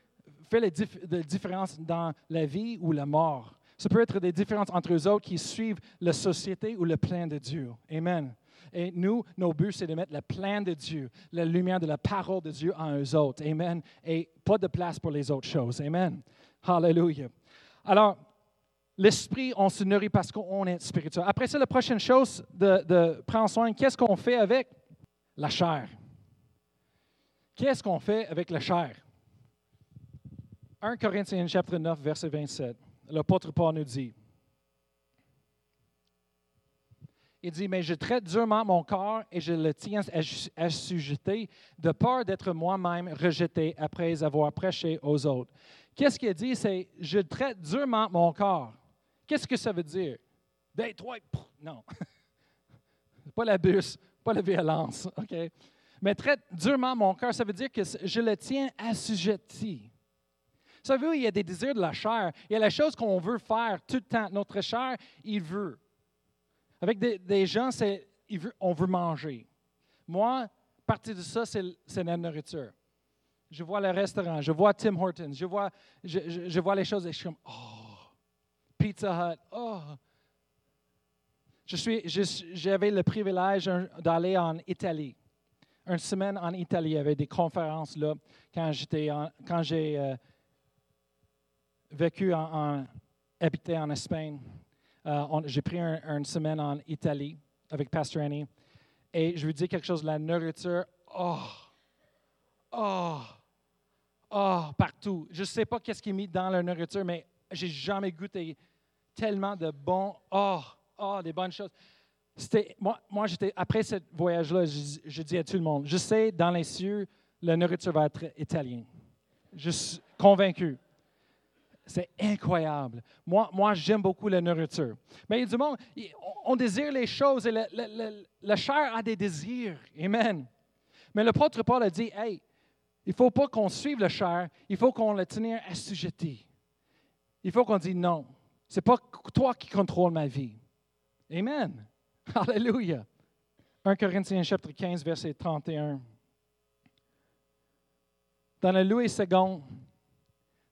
faire la différence dans la vie ou la mort. Ça peut être des différences entre eux autres qui suivent la société ou le plan de Dieu. Amen. Et nous, nos buts, c'est de mettre le plan de Dieu, la lumière de la parole de Dieu en eux autres. Amen. Et pas de place pour les autres choses. Amen. Hallelujah. Alors, l'esprit, on se nourrit parce qu'on est spirituel. Après ça, la prochaine chose de, de prendre soin, qu'est-ce qu'on fait avec la chair? Qu'est-ce qu'on fait avec la chair? 1 Corinthiens chapitre 9, verset 27. L'apôtre Paul nous dit, Il dit, mais je traite durement mon corps et je le tiens assujeté de peur d'être moi-même rejeté après avoir prêché aux autres. Qu'est-ce qu'il dit? C'est, je traite durement mon corps. Qu'est-ce que ça veut dire? D'être, non. pas l'abus, pas la violence, OK? Mais traite durement mon corps, ça veut dire que je le tiens assujetti. Vous savez, il y a des désirs de la chair. Il y a la chose qu'on veut faire tout le temps. Notre chair, il veut. Avec des, gens, on veut manger. Moi, partie de ça, c'est, la nourriture. Je vois le restaurant, je vois Tim Hortons, je vois, les choses et je suis comme, oh, Pizza Hut, oh. J'avais le privilège d'aller en Italie. Une semaine en Italie, il y avait des conférences là quand j'étais, quand j'ai euh, vécu en, habité en Espagne. Euh, j'ai pris une semaine en Italie avec Pastor Annie et je lui dis quelque chose, la nourriture, oh, oh, oh, partout. Je ne sais pas qu'est-ce qui est mis dans la nourriture, mais j'ai jamais goûté tellement de bons, oh, oh, des bonnes choses. C'était, moi, moi j'étais, après ce voyage-là, je, je, dis à tout le monde, je sais, dans les cieux, la nourriture va être italienne. Je suis convaincu. C'est incroyable. Moi, moi j'aime beaucoup la nourriture. Mais il y a du monde, on désire les choses et la, chair a des désirs. Amen. Mais l'apôtre Paul a dit, hey, il ne faut pas qu'on suive la chair, il faut qu'on la tienne assujetti. Il faut qu'on dise non. Ce n'est pas toi qui contrôle ma vie. Amen. Alléluia. 1 Corinthiens chapitre 15, verset 31. Dans le Louis II,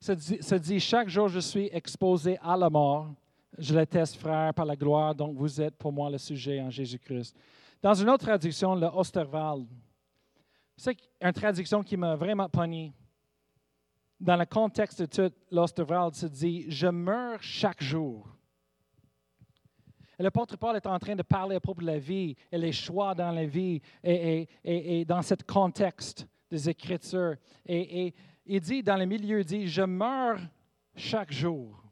se dit, chaque jour je suis exposé à la mort. Je l'atteste, frère, par la gloire dont vous êtes pour moi le sujet en Jésus-Christ. Dans une autre traduction, le Osterwald, c'est une traduction qui m'a vraiment pogné. Dans le contexte de tout l'Osterwald, se dit Je meurs chaque jour. L'apôtre Paul est en train de parler à propos de la vie et les choix dans la vie et, et, et dans ce contexte des Écritures. Et, il dit, dans le milieu, il dit, je meurs chaque jour.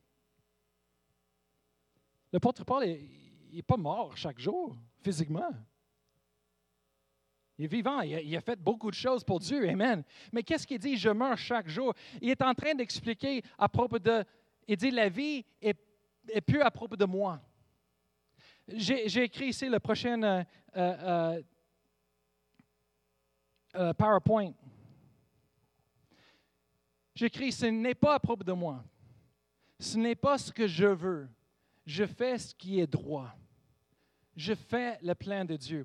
L'apôtre Paul n'est pas mort chaque jour, physiquement. Il est vivant, il a, fait beaucoup de choses pour Dieu, Amen. Mais qu'est-ce qu'il dit, je meurs chaque jour? Il est en train d'expliquer à propos de, il dit, la vie est, plus à propos de moi. J'ai écrit ici le prochain euh, euh, euh, PowerPoint. J'écris, ce n'est pas à propos de moi. Ce n'est pas ce que je veux. Je fais ce qui est droit. Je fais le plan de Dieu.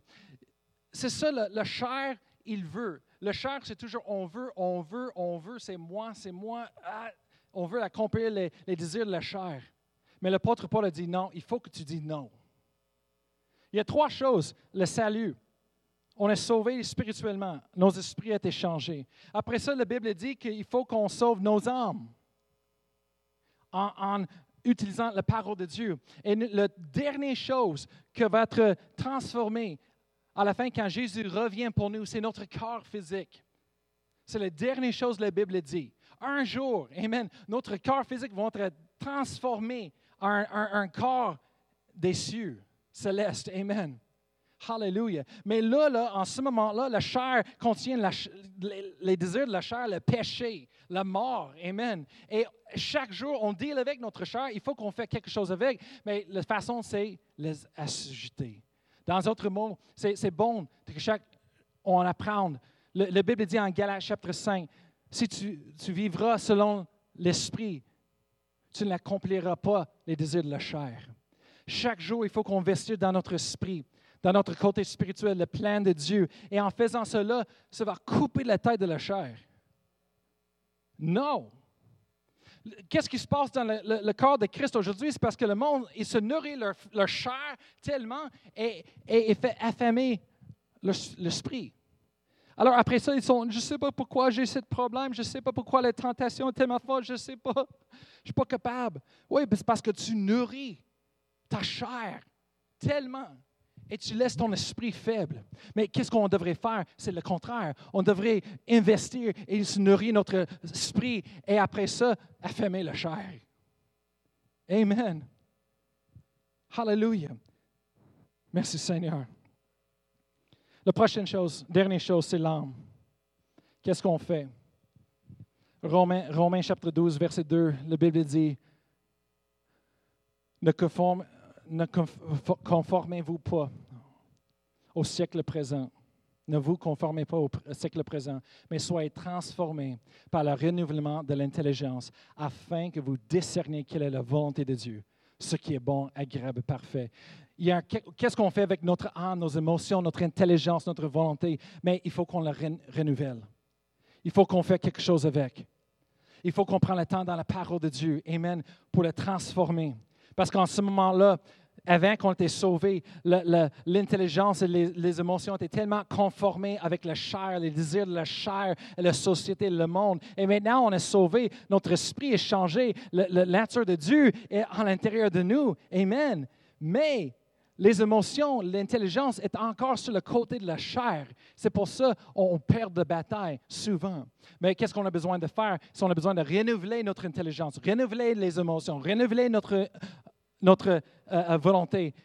C'est ça, le, chair, il veut. Le chair, c'est toujours on veut, on veut, on veut, c'est moi, c'est moi. Ah, on veut accomplir les, les désirs de la chair. Mais l'apôtre Paul a dit non, il faut que tu dis non. Il y a trois choses. Le salut. On est sauvé spirituellement. Nos esprits ont été changés. Après ça, la Bible dit qu'il faut qu'on sauve nos âmes en, utilisant la parole de Dieu. Et la dernière chose qui va être transformée à la fin, quand Jésus revient pour nous, c'est notre corps physique. C'est la dernière chose que la Bible dit. Un jour, Amen, notre corps physique va être transformé en un, corps des cieux, céleste. Amen. Hallelujah. Mais là, là en ce moment-là, la chair contient les, désirs de la chair, le péché, la mort. Amen. Et chaque jour, on deal avec notre chair. Il faut qu'on fasse quelque chose avec. Mais la façon, c'est les assujeter. Dans d'autres mots, c'est bon que chaque, on apprenne. Le, Bible dit en Galates chapitre 5, si tu, tu vivras selon l'esprit, tu n'accompliras pas les désirs de la chair. Chaque jour, il faut qu'on investisse dans notre esprit, dans notre côté spirituel, le plan de Dieu. Et en faisant cela, ça va couper la tête de la chair. Non. Qu'est-ce qui se passe dans le, corps de Christ aujourd'hui? C'est parce que le monde, il se nourrit leur, leur chair tellement et, et, fait affamer l'esprit. Alors après ça, ils sont, je ne sais pas pourquoi j'ai ce problème, je ne sais pas pourquoi la tentation est tellement forte, je ne sais pas, je ne suis pas capable. Oui, c'est parce que tu nourris ta chair tellement et tu laisses ton esprit faible. Mais qu'est-ce qu'on devrait faire? C'est le contraire. On devrait investir et se nourrir notre esprit et après ça, affamer la chair. Amen. Hallelujah. Merci Seigneur. La prochaine chose, dernière chose, c'est l'âme. Qu'est-ce qu'on fait? Romains, Romains chapitre 12, verset 2, la Bible dit, ne, ne conformez-vous pas au siècle présent. Ne vous conformez pas au siècle présent, mais soyez transformés par le renouvellement de l'intelligence, afin que vous discerniez quelle est la volonté de Dieu, ce qui est bon, agréable, parfait. Qu'est-ce qu'on fait avec notre âme, nos émotions, notre intelligence, notre volonté? Mais il faut qu'on la renouvelle. Il faut qu'on fasse quelque chose avec. Il faut qu'on prenne le temps dans la parole de Dieu, Amen, pour la transformer. Parce qu'en ce moment-là, avant qu'on était sauvé, l'intelligence et les, émotions étaient tellement conformées avec la chair, les désirs de la chair, la société, le monde. Et maintenant, on est sauvé, notre esprit est changé, la nature de Dieu est à l'intérieur de nous. Amen. Mais les émotions, l'intelligence est encore sur le côté de la chair. C'est pour ça qu'on perd de bataille souvent. Mais qu'est-ce qu'on a besoin de faire? On a besoin de renouveler notre intelligence, renouveler les émotions, renouveler notre, notre euh, euh, volonté.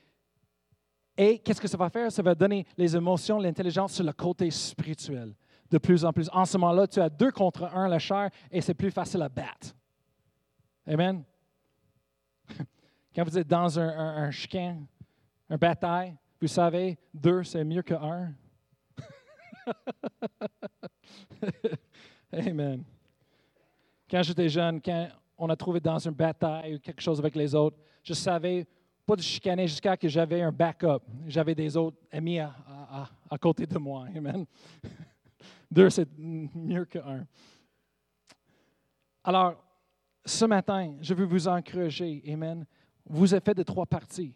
Et qu'est-ce que ça va faire? Ça va donner les émotions, l'intelligence sur le côté spirituel de plus en plus. En ce moment-là, tu as deux contre un la chair et c'est plus facile à battre. Amen? Quand vous êtes dans un, un, un chicane, un bataille, vous savez, deux, c'est mieux que un. Amen. Quand j'étais jeune, quand on a trouvé dans une bataille ou quelque chose avec les autres, je savais pas de chicaner jusqu'à que j'avais un backup. J'avais des autres amis à, à, côté de moi. Amen. Deux, c'est mieux qu'un. Alors, ce matin, je veux vous encourager. Amen. Vous êtes fait de trois parties.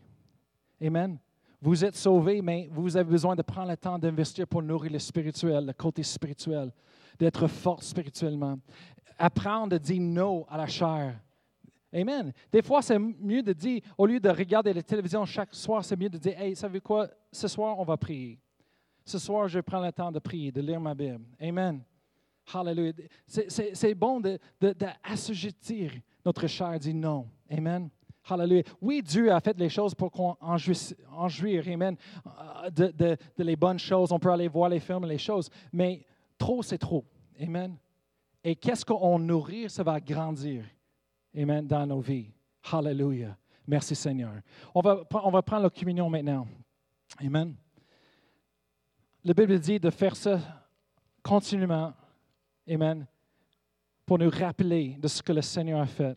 Amen. Vous êtes sauvés, mais vous avez besoin de prendre le temps d'investir pour nourrir le spirituel, le côté spirituel, d'être fort spirituellement. Apprendre à dire non à la chair. Amen. Des fois, c'est mieux de dire, au lieu de regarder la télévision chaque soir, c'est mieux de dire, hey, savez quoi, ce soir, on va prier. Ce soir, je prends le temps de prier, de lire ma Bible. Amen. Hallelujah. C'est bon d'assujettir de, de notre chair, dire non. Amen. Hallelujah. Oui, Dieu a fait les choses pour qu'on en, jouisse. Amen. Euh, de, de, les bonnes choses, on peut aller voir les films, les choses, mais trop, c'est trop. Amen. Et qu'est-ce qu'on nourrit, ça va grandir. Amen, dans nos vies. Hallelujah. Merci Seigneur. On va, on va prendre la communion maintenant. Amen. La Bible dit de faire ça continuellement. Amen. Pour nous rappeler de ce que le Seigneur a fait.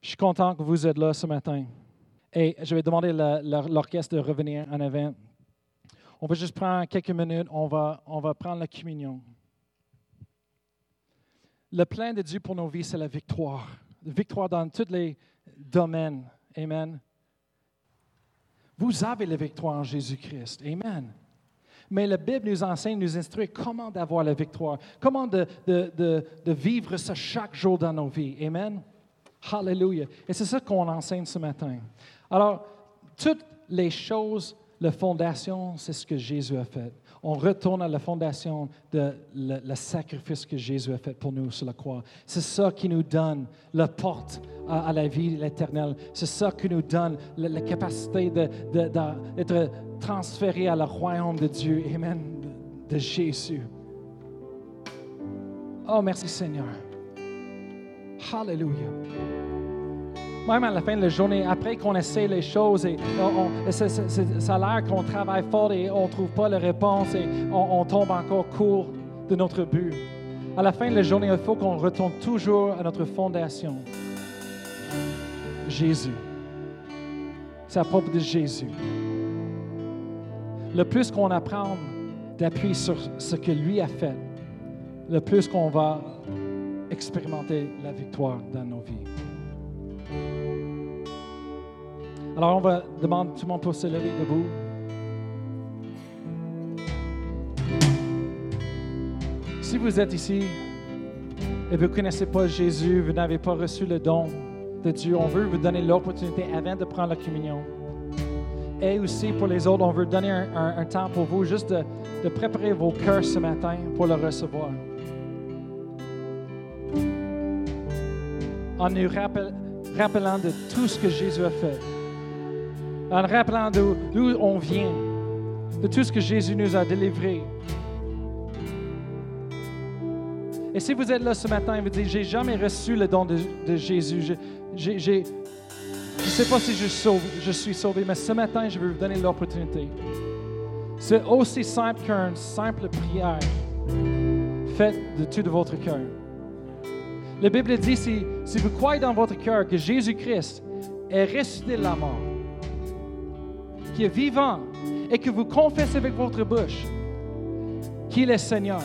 Je suis content que vous êtes là ce matin. Et je vais demander l'orchestre de revenir en avant. On va juste prendre quelques minutes. On va, on va prendre la communion. Le plan de Dieu pour nos vies, c'est la victoire. La victoire dans toutes les domaines. Amen. Vous avez la victoire en Jésus-Christ. Amen. Mais la Bible nous enseigne, nous instruit comment d'avoir la victoire, comment de, de, de, de, vivre ça chaque jour dans nos vies. Amen. Hallelujah. Et c'est ça qu'on enseigne ce matin. Alors, toutes les choses, la fondation, c'est ce que Jésus a fait. On retourne à la fondation de le, sacrifice que Jésus a fait pour nous sur la croix. C'est ça qui nous donne la porte à, la vie éternelle. C'est ça qui nous donne la, capacité d'être transféré à le royaume de Dieu. Amen. De Jésus. Oh, merci Seigneur. Hallelujah même à la fin de la journée, après qu'on essaie les choses et ça a l'air qu'on travaille fort et on ne trouve pas la réponse et on, tombe encore court de notre but. À la fin de la journée, il faut qu'on retourne toujours à notre fondation. Jésus. C'est à propos de Jésus. Le plus qu'on apprend d'appuyer sur ce que lui a fait, le plus qu'on va expérimenter la victoire dans nos vies. Alors, on va demander tout le monde pour se lever debout. Si vous êtes ici et vous ne connaissez pas Jésus, vous n'avez pas reçu le don de Dieu, on veut vous donner l'opportunité avant de prendre la communion. Et aussi pour les autres, on veut donner un, temps pour vous juste de, préparer vos cœurs ce matin pour le recevoir. En nous rappelant de tout ce que Jésus a fait en rappelant d'où on vient, de tout ce que Jésus nous a délivré. Et si vous êtes là ce matin et vous dites, j'ai jamais reçu le don de, Jésus, je ne sais pas si je, suis sauvé, mais ce matin, je vais vous donner l'opportunité. C'est aussi simple qu'une simple prière faite de tout de votre cœur. La Bible dit, si, si vous croyez dans votre cœur que Jésus-Christ est ressuscité de la mort, qui est vivant et que vous confessez avec votre bouche qu'il est Seigneur,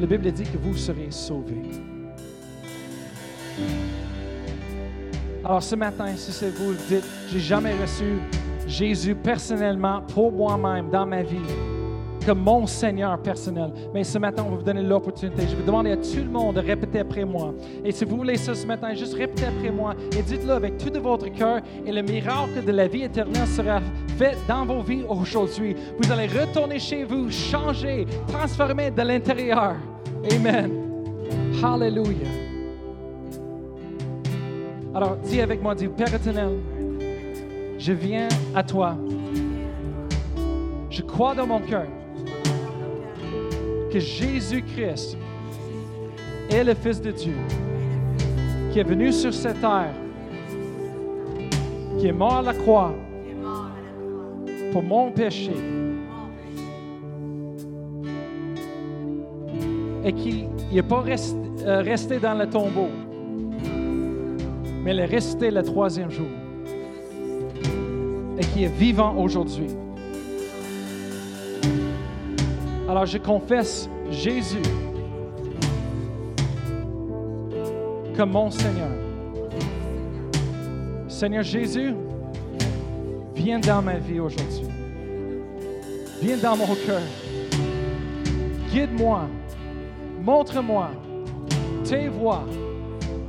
la Bible dit que vous serez sauvés. Alors ce matin, si c'est vous, dites, j'ai jamais reçu Jésus personnellement pour moi-même dans ma vie comme mon Seigneur personnel. Mais ce matin, on va vous donner l'opportunité. Je vais demander à tout le monde de répéter après moi. Et si vous voulez ça ce matin, juste répétez après moi et dites-le avec tout de votre cœur et le miracle de la vie éternelle sera fait dans vos vies aujourd'hui. Vous allez retourner chez vous, changer, transformer de l'intérieur. Amen. Hallelujah. Alors, dis avec moi, dis Père éternel, je viens à toi. Je crois dans mon cœur que Jésus-Christ est le Fils de Dieu, qui est venu sur cette terre, qui est mort à la croix pour mon péché, et qui n'est pas euh, resté, dans le tombeau, mais il est resté le troisième jour, et qui est vivant aujourd'hui. Alors je confesse Jésus comme mon Seigneur. Seigneur Jésus, viens dans ma vie aujourd'hui. Viens dans mon cœur. Guide-moi. Montre-moi tes voies,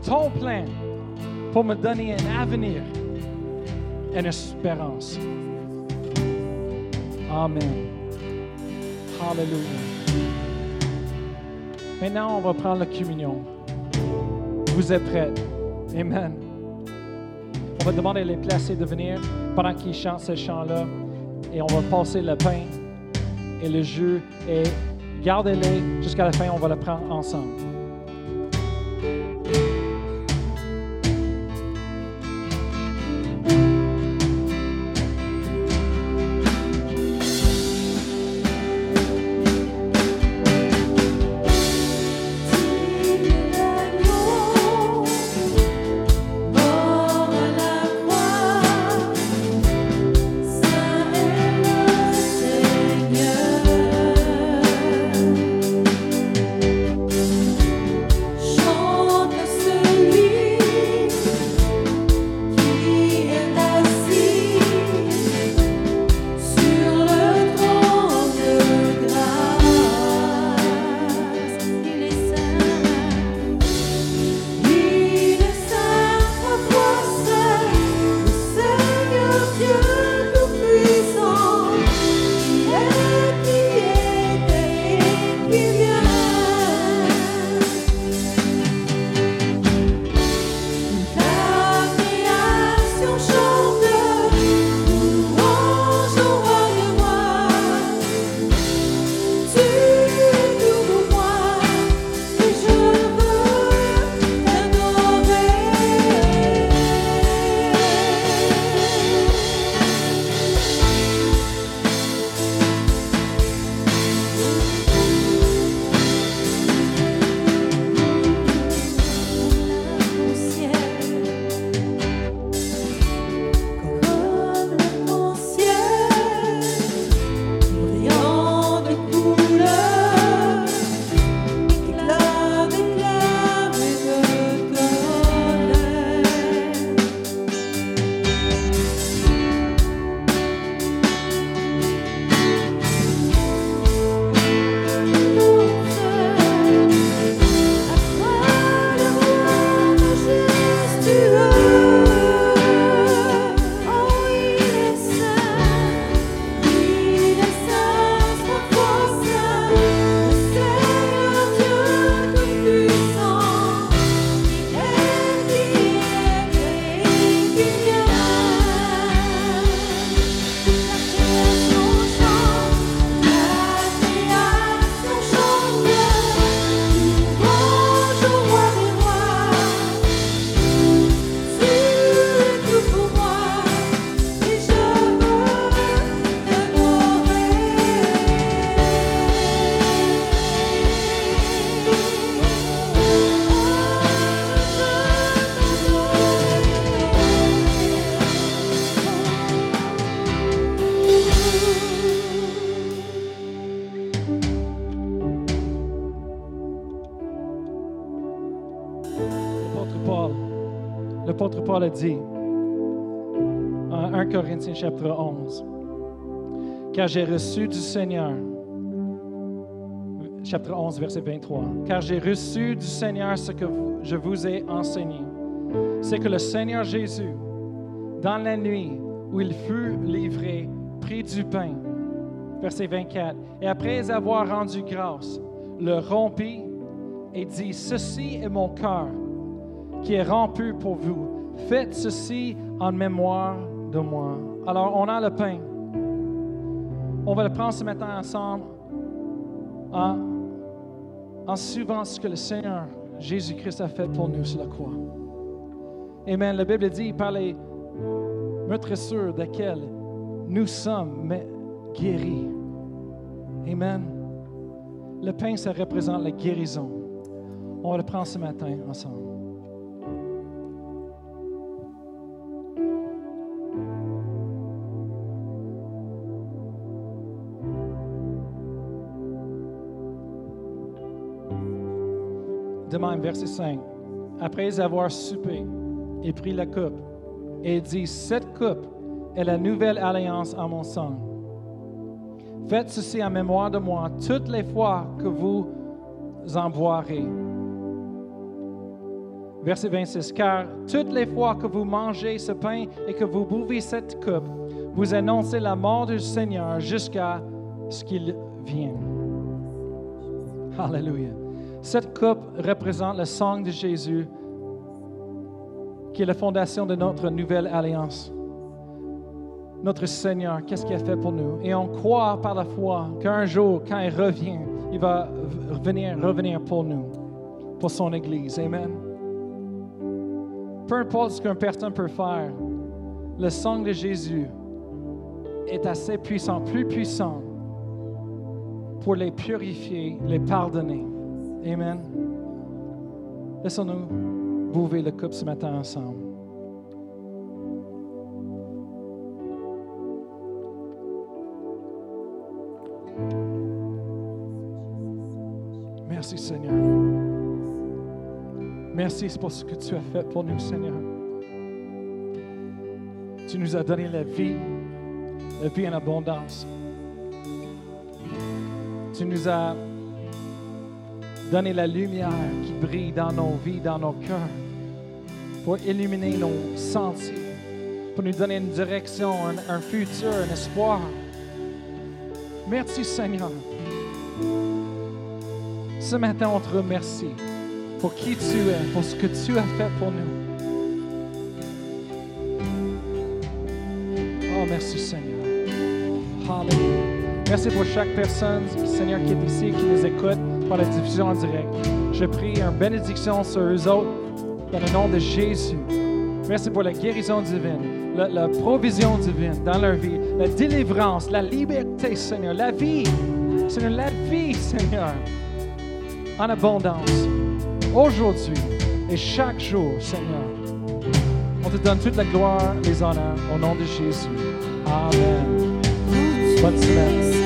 ton plan pour me donner un avenir, une espérance. Amen. Alléluia. Maintenant, on va prendre la communion. Vous êtes prêts? Amen. On va demander les placer de venir pendant qu'ils chantent ce chant-là. Et on va passer le pain et le jus. Et gardez-les jusqu'à la fin. On va le prendre ensemble. Paul a dit en 1 Corinthiens chapitre 11, car j'ai reçu du Seigneur, chapitre 11, verset 23, car j'ai reçu du Seigneur ce que je vous ai enseigné. C'est que le Seigneur Jésus, dans la nuit où il fut livré, prit du pain, verset 24, et après avoir rendu grâce, le rompit et dit, Ceci est mon cœur qui est rompu pour vous. Faites ceci en mémoire de moi. Alors, on a le pain. On va le prendre ce matin ensemble en, suivant ce que le Seigneur Jésus-Christ a fait pour nous sur la croix. Amen. La Bible dit par les meurtrissures desquelles nous sommes guéris. Amen. Le pain, ça représente la guérison. On va le prendre ce matin ensemble. Verset 5. Après avoir soupé et pris la coupe, et dit, cette coupe est la nouvelle alliance en mon sang. Faites ceci en mémoire de moi toutes les fois que vous en boirez. Verset 26. Car toutes les fois que vous mangez ce pain et que vous buvez cette coupe, vous annoncez la mort du Seigneur jusqu'à ce qu'il vienne. Alléluia. Cette coupe représente le sang de Jésus, qui est la fondation de notre nouvelle alliance. Notre Seigneur, qu'est-ce qu'il a fait pour nous? Et on croit par la foi qu'un jour, quand il revient, il va venir, revenir pour nous, pour son Église. Amen. Peu importe ce qu'un personne peut faire, le sang de Jésus est assez puissant, plus puissant, pour les purifier, les pardonner. Amen. Laissons-nous bouver le coupe ce matin ensemble. Merci Seigneur. Merci pour ce que tu as fait pour nous, Seigneur. Tu nous as donné la vie, la vie en abondance. Tu nous as Donner la lumière qui brille dans nos vies, dans nos cœurs, pour illuminer nos sentiers, pour nous donner une direction, un, futur, un espoir. Merci Seigneur. Ce matin, on te remercie pour qui tu es, pour ce que tu as fait pour nous. Oh, merci Seigneur. Hallelujah. Merci pour chaque personne, Seigneur, qui est ici, qui nous écoute la diffusion en direct. Je prie une bénédiction sur eux autres dans le nom de Jésus. Merci pour la guérison divine, la, provision divine dans leur vie, la délivrance, la liberté, Seigneur, la vie. Seigneur, la vie, Seigneur, en abondance. Aujourd'hui et chaque jour, Seigneur. On te donne toute la gloire, les honneurs au nom de Jésus. Amen. Bonne semaine.